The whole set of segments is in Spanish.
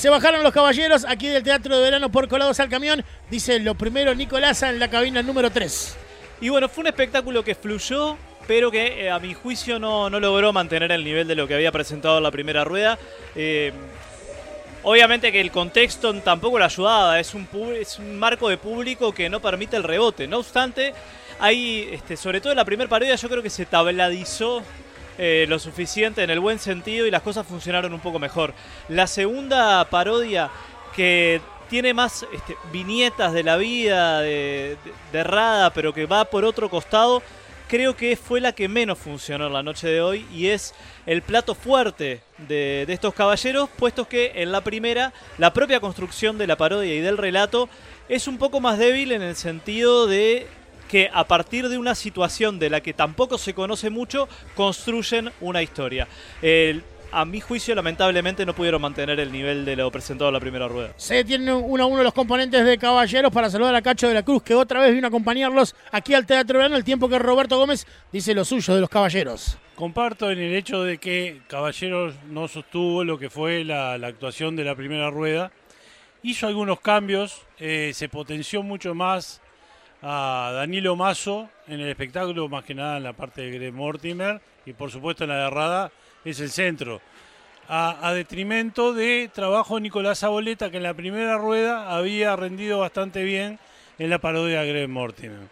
Se bajaron los caballeros aquí del Teatro de Verano por colados al camión. Dice lo primero Nicolasa en la cabina número 3. Y bueno, fue un espectáculo que fluyó, pero que eh, a mi juicio no, no, logró mantener el nivel de lo que había presentado en la primera rueda. Eh, obviamente que el contexto tampoco lo ayudaba, es un, es un marco de público que no permite el rebote. No obstante, hay, este, sobre todo en la primera parodia, yo creo que se tabladizó eh, lo suficiente en el buen sentido y las cosas funcionaron un poco mejor. La segunda parodia que tiene más este, viñetas de la vida de, Rada, pero que va por otro costado, creo que fue la que menos funcionó la noche de hoy y es el plato fuerte de, de estos caballeros, puesto que en la primera la propia construcción de la parodia y del relato es un poco más débil en el sentido de que a partir de una situación de la que tampoco se conoce mucho, construyen una historia. El, a mi juicio, lamentablemente, no pudieron mantener el nivel de lo presentado en la primera rueda. Se tienen uno a uno los componentes de Caballeros para saludar a Cacho de la Cruz, que otra vez vino a acompañarlos aquí al Teatro Verano, el tiempo que Roberto Gómez dice lo suyo de los Caballeros. Comparto en el hecho de que Caballeros no sostuvo lo que fue la, la actuación de la primera rueda. Hizo algunos cambios, eh, se potenció mucho más a Danilo Mazo en el espectáculo, más que nada en la parte de Greg Mortimer, y por supuesto en la derrada es el centro. A, detrimento de trabajo Nicolás Aboleta, que en la primera rueda había rendido bastante bien en la parodia de Greg Mortimer.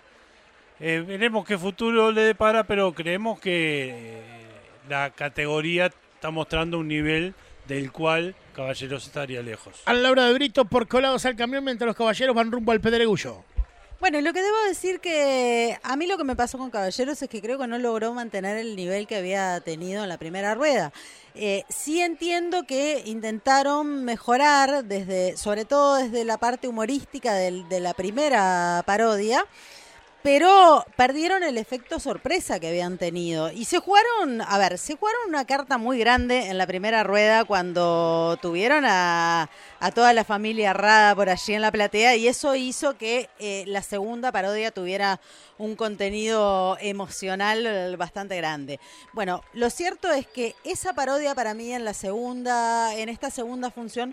Eh, veremos qué futuro le depara, pero creemos que eh, la categoría está mostrando un nivel del cual Caballeros estaría lejos. A la hora de Brito por colados al camión mientras los caballeros van rumbo al Pedregullo. Bueno, lo que debo decir que a mí lo que me pasó con Caballeros es que creo que no logró mantener el nivel que había tenido en la primera rueda. Eh, sí entiendo que intentaron mejorar desde, sobre todo desde la parte humorística del, de la primera parodia pero perdieron el efecto sorpresa que habían tenido. Y se jugaron, a ver, se jugaron una carta muy grande en la primera rueda cuando tuvieron a, toda la familia Rada por allí en la platea y eso hizo que eh, la segunda parodia tuviera un contenido emocional bastante grande. Bueno, lo cierto es que esa parodia para mí en la segunda, en esta segunda función,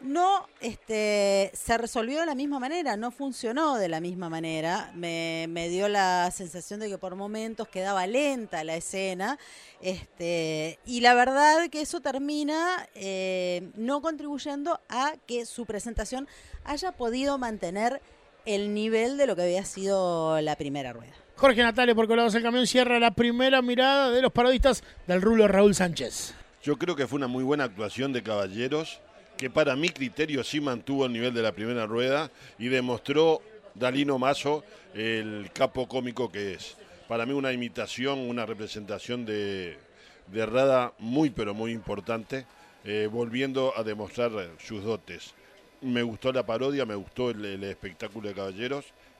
no este, se resolvió de la misma manera, no funcionó de la misma manera. Me, me, dio la sensación de que por momentos quedaba lenta la escena. Este, y la verdad que eso termina eh, no contribuyendo a que su presentación haya podido mantener el nivel de lo que había sido la primera rueda. Jorge Natale por Colados el Camión cierra la primera mirada de los parodistas del rulo Raúl Sánchez. Yo creo que fue una muy buena actuación de Caballeros que para mi criterio sí mantuvo el nivel de la primera rueda y demostró Dalino Mazo el capo cómico que es. Para mí una imitación, una representación de, de Rada muy pero muy importante, eh, volviendo a demostrar sus dotes. Me gustó la parodia, me gustó el, el espectáculo de Caballeros